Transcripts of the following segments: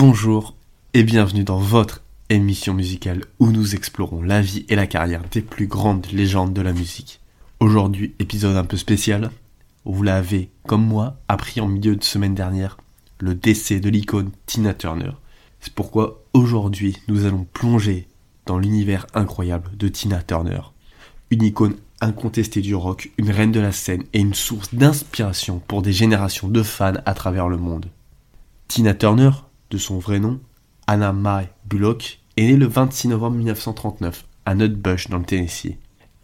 Bonjour et bienvenue dans votre émission musicale où nous explorons la vie et la carrière des plus grandes légendes de la musique. Aujourd'hui, épisode un peu spécial. Vous l'avez, comme moi, appris en milieu de semaine dernière, le décès de l'icône Tina Turner. C'est pourquoi aujourd'hui, nous allons plonger dans l'univers incroyable de Tina Turner. Une icône incontestée du rock, une reine de la scène et une source d'inspiration pour des générations de fans à travers le monde. Tina Turner, de son vrai nom, Anna Mae Bullock, est née le 26 novembre 1939 à Nutbush dans le Tennessee.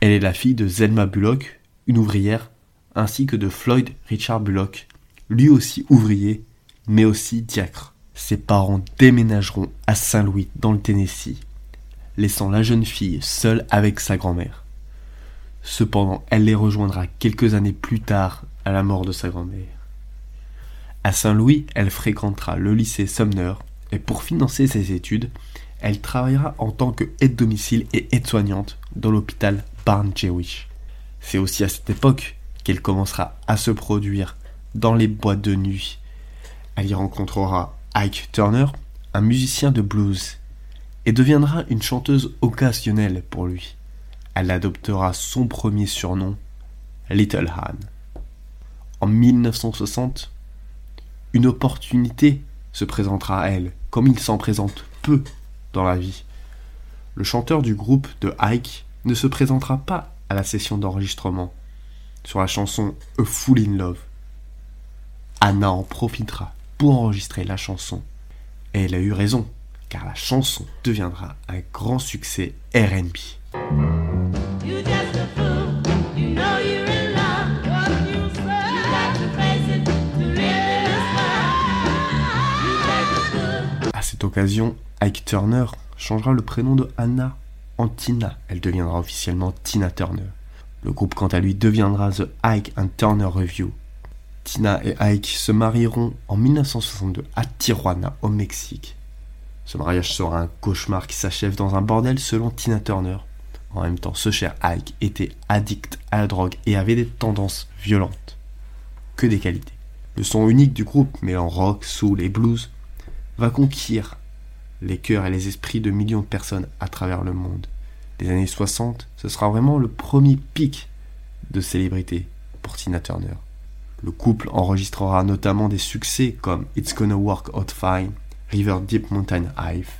Elle est la fille de Zelma Bullock, une ouvrière, ainsi que de Floyd Richard Bullock, lui aussi ouvrier, mais aussi diacre. Ses parents déménageront à Saint-Louis dans le Tennessee, laissant la jeune fille seule avec sa grand-mère. Cependant, elle les rejoindra quelques années plus tard à la mort de sa grand-mère. À Saint-Louis, elle fréquentera le lycée Sumner et pour financer ses études, elle travaillera en tant que aide-domicile et aide-soignante dans l'hôpital Barn Jewish. C'est aussi à cette époque qu'elle commencera à se produire dans les boîtes de nuit. Elle y rencontrera Ike Turner, un musicien de blues, et deviendra une chanteuse occasionnelle pour lui. Elle adoptera son premier surnom, Little Han. En 1960, une opportunité se présentera à elle, comme il s'en présente peu dans la vie. Le chanteur du groupe de Ike ne se présentera pas à la session d'enregistrement sur la chanson A Fool in Love. Anna en profitera pour enregistrer la chanson. Et elle a eu raison, car la chanson deviendra un grand succès RB. Occasion, Ike Turner changera le prénom de Anna en Tina. Elle deviendra officiellement Tina Turner. Le groupe, quant à lui, deviendra The Ike and Turner Review. Tina et Ike se marieront en 1962 à Tijuana, au Mexique. Ce mariage sera un cauchemar qui s'achève dans un bordel selon Tina Turner. En même temps, ce cher Ike était addict à la drogue et avait des tendances violentes. Que des qualités. Le son unique du groupe, mêlant rock, soul et blues, va conquérir les cœurs et les esprits de millions de personnes à travers le monde. Les années 60, ce sera vraiment le premier pic de célébrité pour Tina Turner. Le couple enregistrera notamment des succès comme It's Gonna Work Out Fine, River Deep Mountain Hive,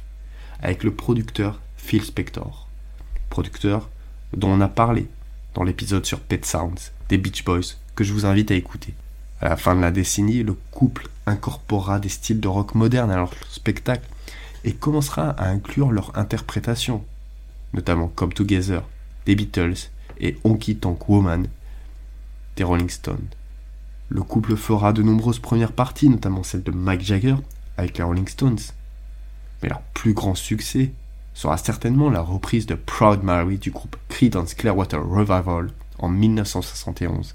avec le producteur Phil Spector, producteur dont on a parlé dans l'épisode sur Pet Sounds des Beach Boys que je vous invite à écouter. À la fin de la décennie, le couple incorporera des styles de rock moderne à leur spectacle et commencera à inclure leur interprétation, notamment Come Together des Beatles et Honky Tonk Woman des Rolling Stones. Le couple fera de nombreuses premières parties, notamment celle de Mike Jagger avec les Rolling Stones. Mais leur plus grand succès sera certainement la reprise de Proud Mary du groupe Creedence Clearwater Revival en 1971,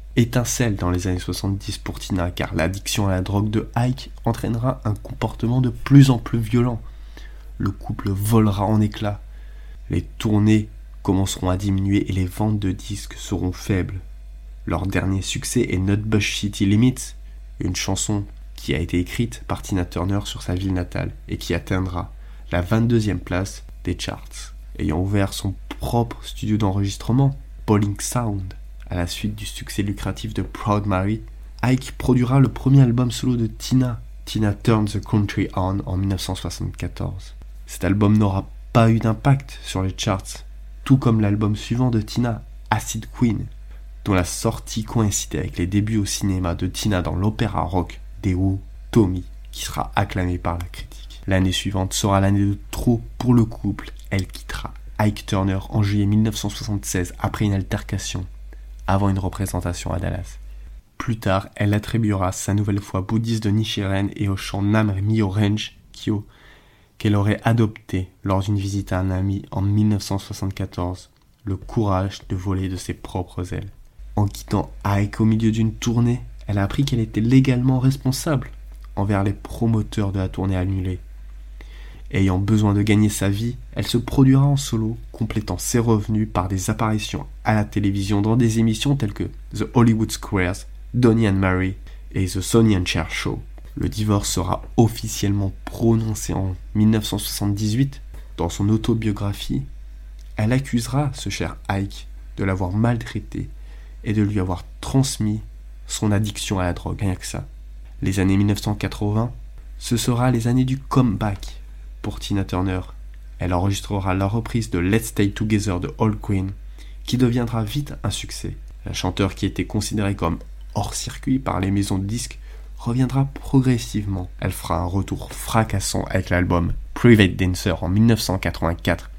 étincelle dans les années 70 pour Tina, car l'addiction à la drogue de Ike entraînera un comportement de plus en plus violent. Le couple volera en éclats, les tournées commenceront à diminuer et les ventes de disques seront faibles. Leur dernier succès est Nutbush City Limits, une chanson qui a été écrite par Tina Turner sur sa ville natale et qui atteindra la 22e place des charts. Ayant ouvert son propre studio d'enregistrement, Bowling Sound, à la suite du succès lucratif de Proud Mary, Ike produira le premier album solo de Tina, Tina Turns the Country On, en 1974. Cet album n'aura pas eu d'impact sur les charts tout comme l'album suivant de Tina, Acid Queen, dont la sortie coïncidait avec les débuts au cinéma de Tina dans l'opéra rock des Who, Tommy, qui sera acclamé par la critique. L'année suivante sera l'année de trop pour le couple. Elle quittera Ike Turner en juillet 1976 après une altercation avant une représentation à Dallas. Plus tard, elle attribuera sa nouvelle foi bouddhiste de Nichiren et au chant Nam Myo Range Kyo qu'elle aurait adopté lors d'une visite à un ami en 1974 le courage de voler de ses propres ailes. En quittant Ike au milieu d'une tournée, elle a appris qu'elle était légalement responsable envers les promoteurs de la tournée annulée. Ayant besoin de gagner sa vie, elle se produira en solo, complétant ses revenus par des apparitions à la télévision dans des émissions telles que The Hollywood Squares, Donnie and Mary et The Sonny and Cher Show. Le divorce sera officiellement prononcé en 1978. Dans son autobiographie, elle accusera ce cher Ike de l'avoir maltraité et de lui avoir transmis son addiction à la drogue, rien que ça. Les années 1980, ce sera les années du comeback pour Tina Turner. Elle enregistrera la reprise de Let's Stay Together de Old Queen, qui deviendra vite un succès. La chanteuse qui était considérée comme hors circuit par les maisons de disques reviendra progressivement. Elle fera un retour fracassant avec l'album Private Dancer en 1984,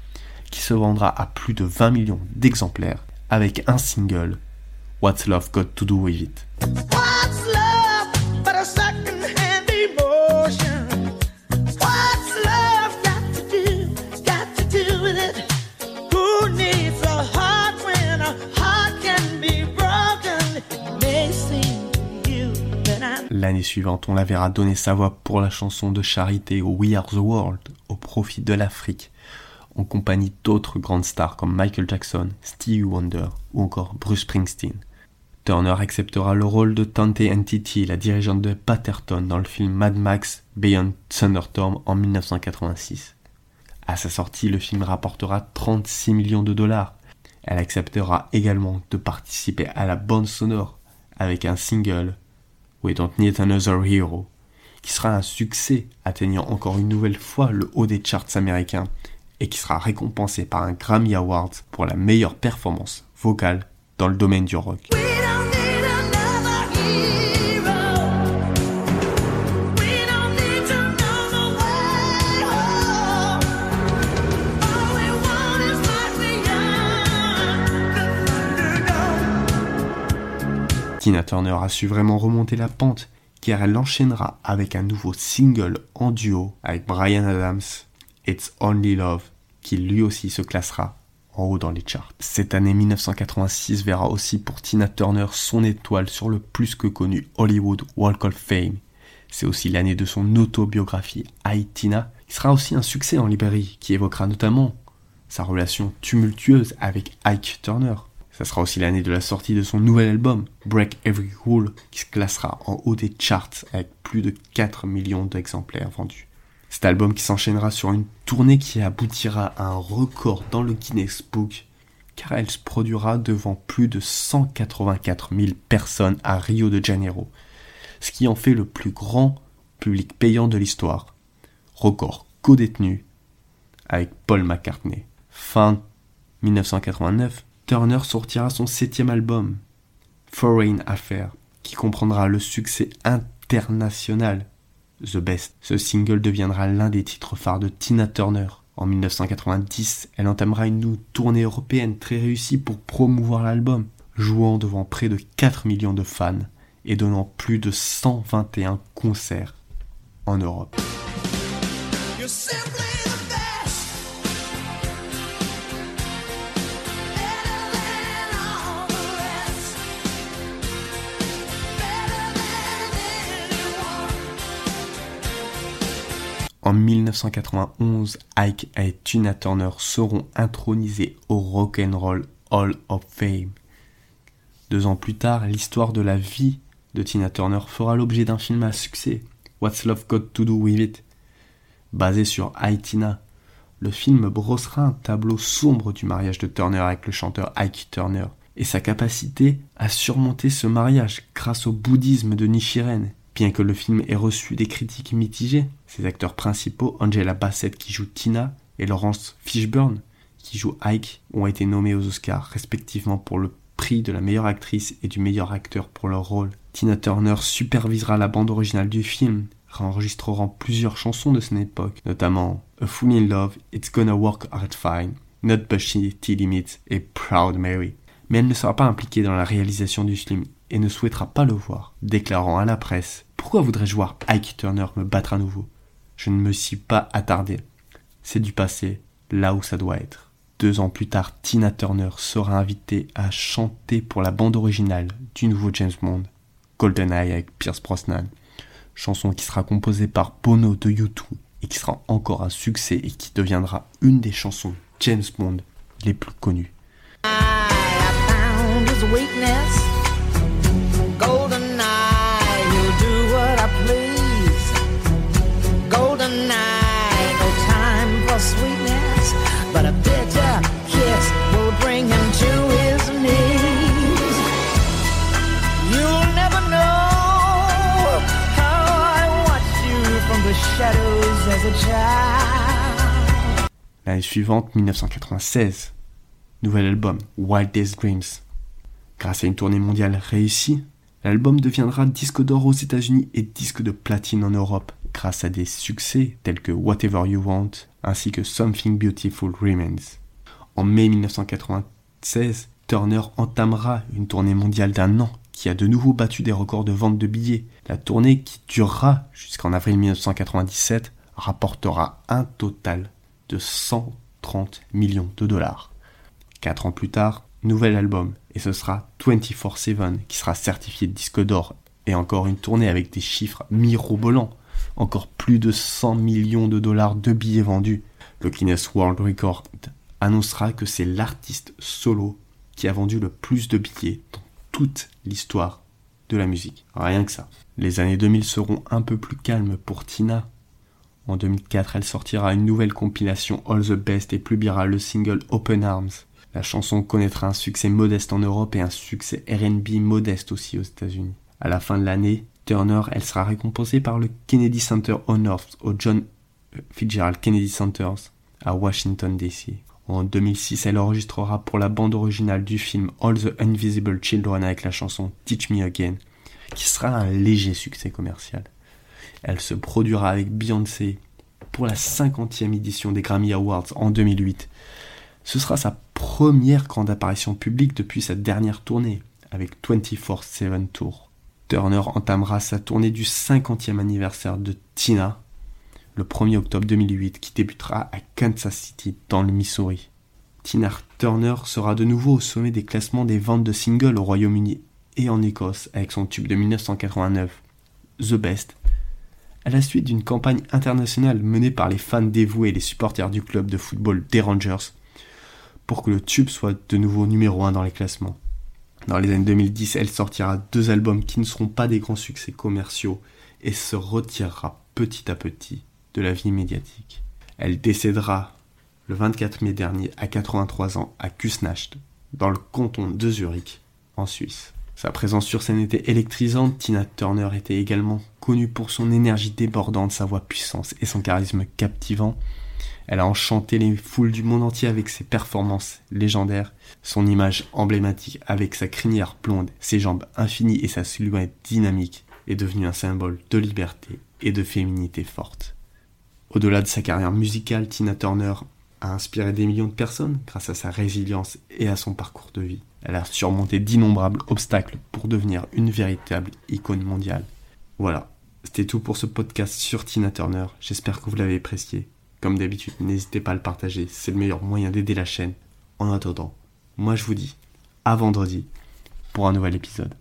qui se vendra à plus de 20 millions d'exemplaires avec un single, What's Love Got to Do With It. L'année suivante, on la verra donner sa voix pour la chanson de charité We Are the World au profit de l'Afrique, en compagnie d'autres grandes stars comme Michael Jackson, Stevie Wonder ou encore Bruce Springsteen. Turner acceptera le rôle de Tante Entity, la dirigeante de Patterton dans le film Mad Max Beyond Thunderstorm en 1986. À sa sortie, le film rapportera 36 millions de dollars. Elle acceptera également de participer à la bande sonore avec un single We Don't Need Another Hero, qui sera un succès, atteignant encore une nouvelle fois le haut des charts américains et qui sera récompensé par un Grammy Award pour la meilleure performance vocale dans le domaine du rock. Tina Turner a su vraiment remonter la pente car elle enchaînera avec un nouveau single en duo avec Brian Adams, It's Only Love, qui lui aussi se classera en haut dans les charts. Cette année 1986 verra aussi pour Tina Turner son étoile sur le plus que connu Hollywood Walk of Fame. C'est aussi l'année de son autobiographie I Tina, qui sera aussi un succès en librairie, qui évoquera notamment sa relation tumultueuse avec Ike Turner, ça sera aussi l'année de la sortie de son nouvel album, Break Every Rule, qui se classera en haut des charts avec plus de 4 millions d'exemplaires vendus. Cet album qui s'enchaînera sur une tournée qui aboutira à un record dans le Guinness Book, car elle se produira devant plus de 184 000 personnes à Rio de Janeiro, ce qui en fait le plus grand public payant de l'histoire. Record co-détenu avec Paul McCartney. Fin 1989, Turner sortira son septième album, Foreign Affair, qui comprendra le succès international The Best. Ce single deviendra l'un des titres phares de Tina Turner. En 1990, elle entamera une tournée européenne très réussie pour promouvoir l'album, jouant devant près de 4 millions de fans et donnant plus de 121 concerts en Europe. En 1991, Ike et Tina Turner seront intronisés au Rock and Roll Hall of Fame. Deux ans plus tard, l'histoire de la vie de Tina Turner fera l'objet d'un film à succès, What's Love Got to Do With It? Basé sur I Tina, le film brossera un tableau sombre du mariage de Turner avec le chanteur Ike Turner et sa capacité à surmonter ce mariage grâce au bouddhisme de Nichiren Bien que le film ait reçu des critiques mitigées, ses acteurs principaux, Angela Bassett qui joue Tina et Laurence Fishburne qui joue Ike, ont été nommés aux Oscars respectivement pour le prix de la meilleure actrice et du meilleur acteur pour leur rôle. Tina Turner supervisera la bande originale du film, réenregistrant plusieurs chansons de cette époque, notamment A Fool in Love, It's Gonna Work Out Fine, Not Bushy T-Limits et Proud Mary. Mais elle ne sera pas impliquée dans la réalisation du film et ne souhaitera pas le voir, déclarant à la presse Pourquoi voudrais-je voir Ike Turner me battre à nouveau? Je ne me suis pas attardé c'est du passé, là où ça doit être. Deux ans plus tard, Tina Turner sera invitée à chanter pour la bande originale du nouveau James Bond, GoldenEye avec Pierce Brosnan, chanson qui sera composée par Bono de U2 et qui sera encore un succès et qui deviendra une des chansons James Bond les plus connues. Suivante, 1996, nouvel album, Wildest Dreams. Grâce à une tournée mondiale réussie, l'album deviendra disque d'or aux États-Unis et disque de platine en Europe, grâce à des succès tels que Whatever You Want ainsi que Something Beautiful Remains. En mai 1996, Turner entamera une tournée mondiale d'un an qui a de nouveau battu des records de vente de billets. La tournée, qui durera jusqu'en avril 1997, rapportera un total de 130 millions de dollars. Quatre ans plus tard, nouvel album, et ce sera 24-7 qui sera certifié disque d'or, et encore une tournée avec des chiffres mirobolants, encore plus de 100 millions de dollars de billets vendus. Le Guinness World Record annoncera que c'est l'artiste solo qui a vendu le plus de billets dans toute l'histoire de la musique. Rien que ça. Les années 2000 seront un peu plus calmes pour Tina. En 2004, elle sortira une nouvelle compilation All the Best et publiera le single Open Arms. La chanson connaîtra un succès modeste en Europe et un succès RB modeste aussi aux États-Unis. À la fin de l'année, Turner, elle sera récompensée par le Kennedy Center Honors au John Fitzgerald Kennedy Centers à Washington DC. En 2006, elle enregistrera pour la bande originale du film All the Invisible Children avec la chanson Teach Me Again, qui sera un léger succès commercial. Elle se produira avec Beyoncé pour la 50e édition des Grammy Awards en 2008. Ce sera sa première grande apparition publique depuis sa dernière tournée avec 24-7 Tour. Turner entamera sa tournée du 50e anniversaire de Tina le 1er octobre 2008 qui débutera à Kansas City dans le Missouri. Tina Turner sera de nouveau au sommet des classements des ventes de singles au Royaume-Uni et en Écosse avec son tube de 1989, The Best, à la suite d'une campagne internationale menée par les fans dévoués et les supporters du club de football des Rangers pour que le tube soit de nouveau numéro 1 dans les classements. Dans les années 2010, elle sortira deux albums qui ne seront pas des grands succès commerciaux et se retirera petit à petit de la vie médiatique. Elle décédera le 24 mai dernier à 83 ans à Kusnacht, dans le canton de Zurich, en Suisse. Sa présence sur scène était électrisante, Tina Turner était également connue pour son énergie débordante, sa voix puissante et son charisme captivant. Elle a enchanté les foules du monde entier avec ses performances légendaires, son image emblématique avec sa crinière blonde, ses jambes infinies et sa silhouette dynamique est devenue un symbole de liberté et de féminité forte. Au-delà de sa carrière musicale, Tina Turner a inspiré des millions de personnes grâce à sa résilience et à son parcours de vie. Elle a surmonté d'innombrables obstacles pour devenir une véritable icône mondiale. Voilà, c'était tout pour ce podcast sur Tina Turner. J'espère que vous l'avez apprécié. Comme d'habitude, n'hésitez pas à le partager, c'est le meilleur moyen d'aider la chaîne. En attendant, moi je vous dis à vendredi pour un nouvel épisode.